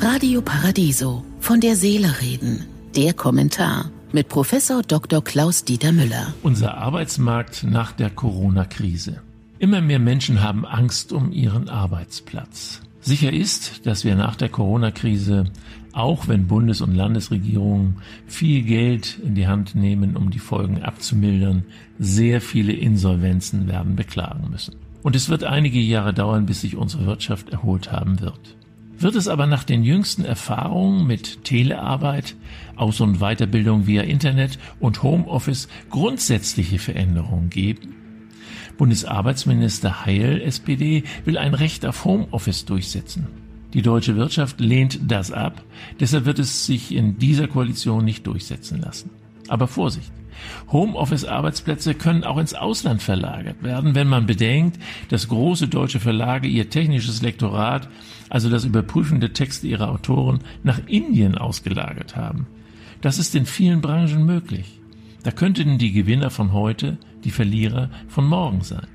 Radio Paradiso. Von der Seele reden. Der Kommentar mit Professor Dr. Klaus Dieter Müller. Unser Arbeitsmarkt nach der Corona-Krise. Immer mehr Menschen haben Angst um ihren Arbeitsplatz. Sicher ist, dass wir nach der Corona-Krise, auch wenn Bundes- und Landesregierungen viel Geld in die Hand nehmen, um die Folgen abzumildern, sehr viele Insolvenzen werden beklagen müssen. Und es wird einige Jahre dauern, bis sich unsere Wirtschaft erholt haben wird. Wird es aber nach den jüngsten Erfahrungen mit Telearbeit, Aus- und Weiterbildung via Internet und Homeoffice grundsätzliche Veränderungen geben? Bundesarbeitsminister Heil, SPD, will ein Recht auf Homeoffice durchsetzen. Die deutsche Wirtschaft lehnt das ab, deshalb wird es sich in dieser Koalition nicht durchsetzen lassen. Aber Vorsicht! Homeoffice-Arbeitsplätze können auch ins Ausland verlagert werden, wenn man bedenkt, dass große deutsche Verlage ihr technisches Lektorat, also das Überprüfen der Texte ihrer Autoren, nach Indien ausgelagert haben. Das ist in vielen Branchen möglich. Da könnten die Gewinner von heute die Verlierer von morgen sein.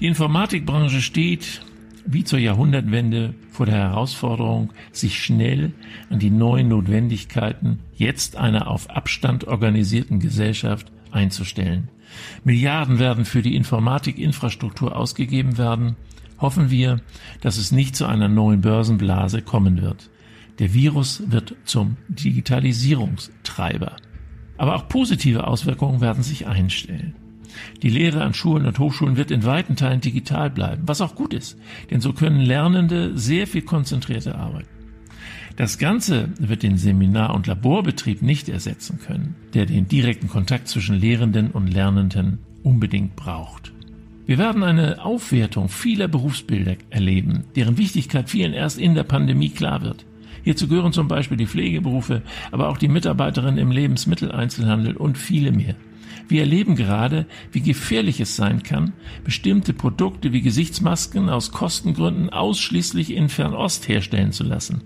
Die Informatikbranche steht, wie zur Jahrhundertwende, vor der Herausforderung, sich schnell an die neuen Notwendigkeiten jetzt einer auf Abstand organisierten Gesellschaft einzustellen. Milliarden werden für die Informatikinfrastruktur ausgegeben werden. Hoffen wir, dass es nicht zu einer neuen Börsenblase kommen wird. Der Virus wird zum Digitalisierungstreiber. Aber auch positive Auswirkungen werden sich einstellen. Die Lehre an Schulen und Hochschulen wird in weiten Teilen digital bleiben, was auch gut ist, denn so können Lernende sehr viel konzentrierter arbeiten. Das Ganze wird den Seminar- und Laborbetrieb nicht ersetzen können, der den direkten Kontakt zwischen Lehrenden und Lernenden unbedingt braucht. Wir werden eine Aufwertung vieler Berufsbilder erleben, deren Wichtigkeit vielen erst in der Pandemie klar wird. Hierzu gehören zum Beispiel die Pflegeberufe, aber auch die Mitarbeiterinnen im Lebensmitteleinzelhandel und viele mehr. Wir erleben gerade, wie gefährlich es sein kann, bestimmte Produkte wie Gesichtsmasken aus Kostengründen ausschließlich in Fernost herstellen zu lassen.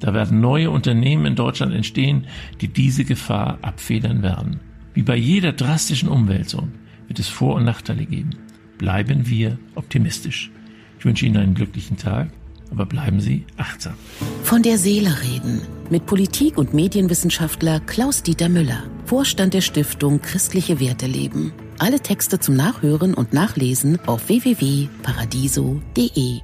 Da werden neue Unternehmen in Deutschland entstehen, die diese Gefahr abfedern werden. Wie bei jeder drastischen Umwälzung wird es Vor- und Nachteile geben. Bleiben wir optimistisch. Ich wünsche Ihnen einen glücklichen Tag aber bleiben Sie achtsam. Von der Seele reden mit Politik- und Medienwissenschaftler Klaus-Dieter Müller, Vorstand der Stiftung Christliche Werte leben. Alle Texte zum Nachhören und Nachlesen auf www.paradiso.de.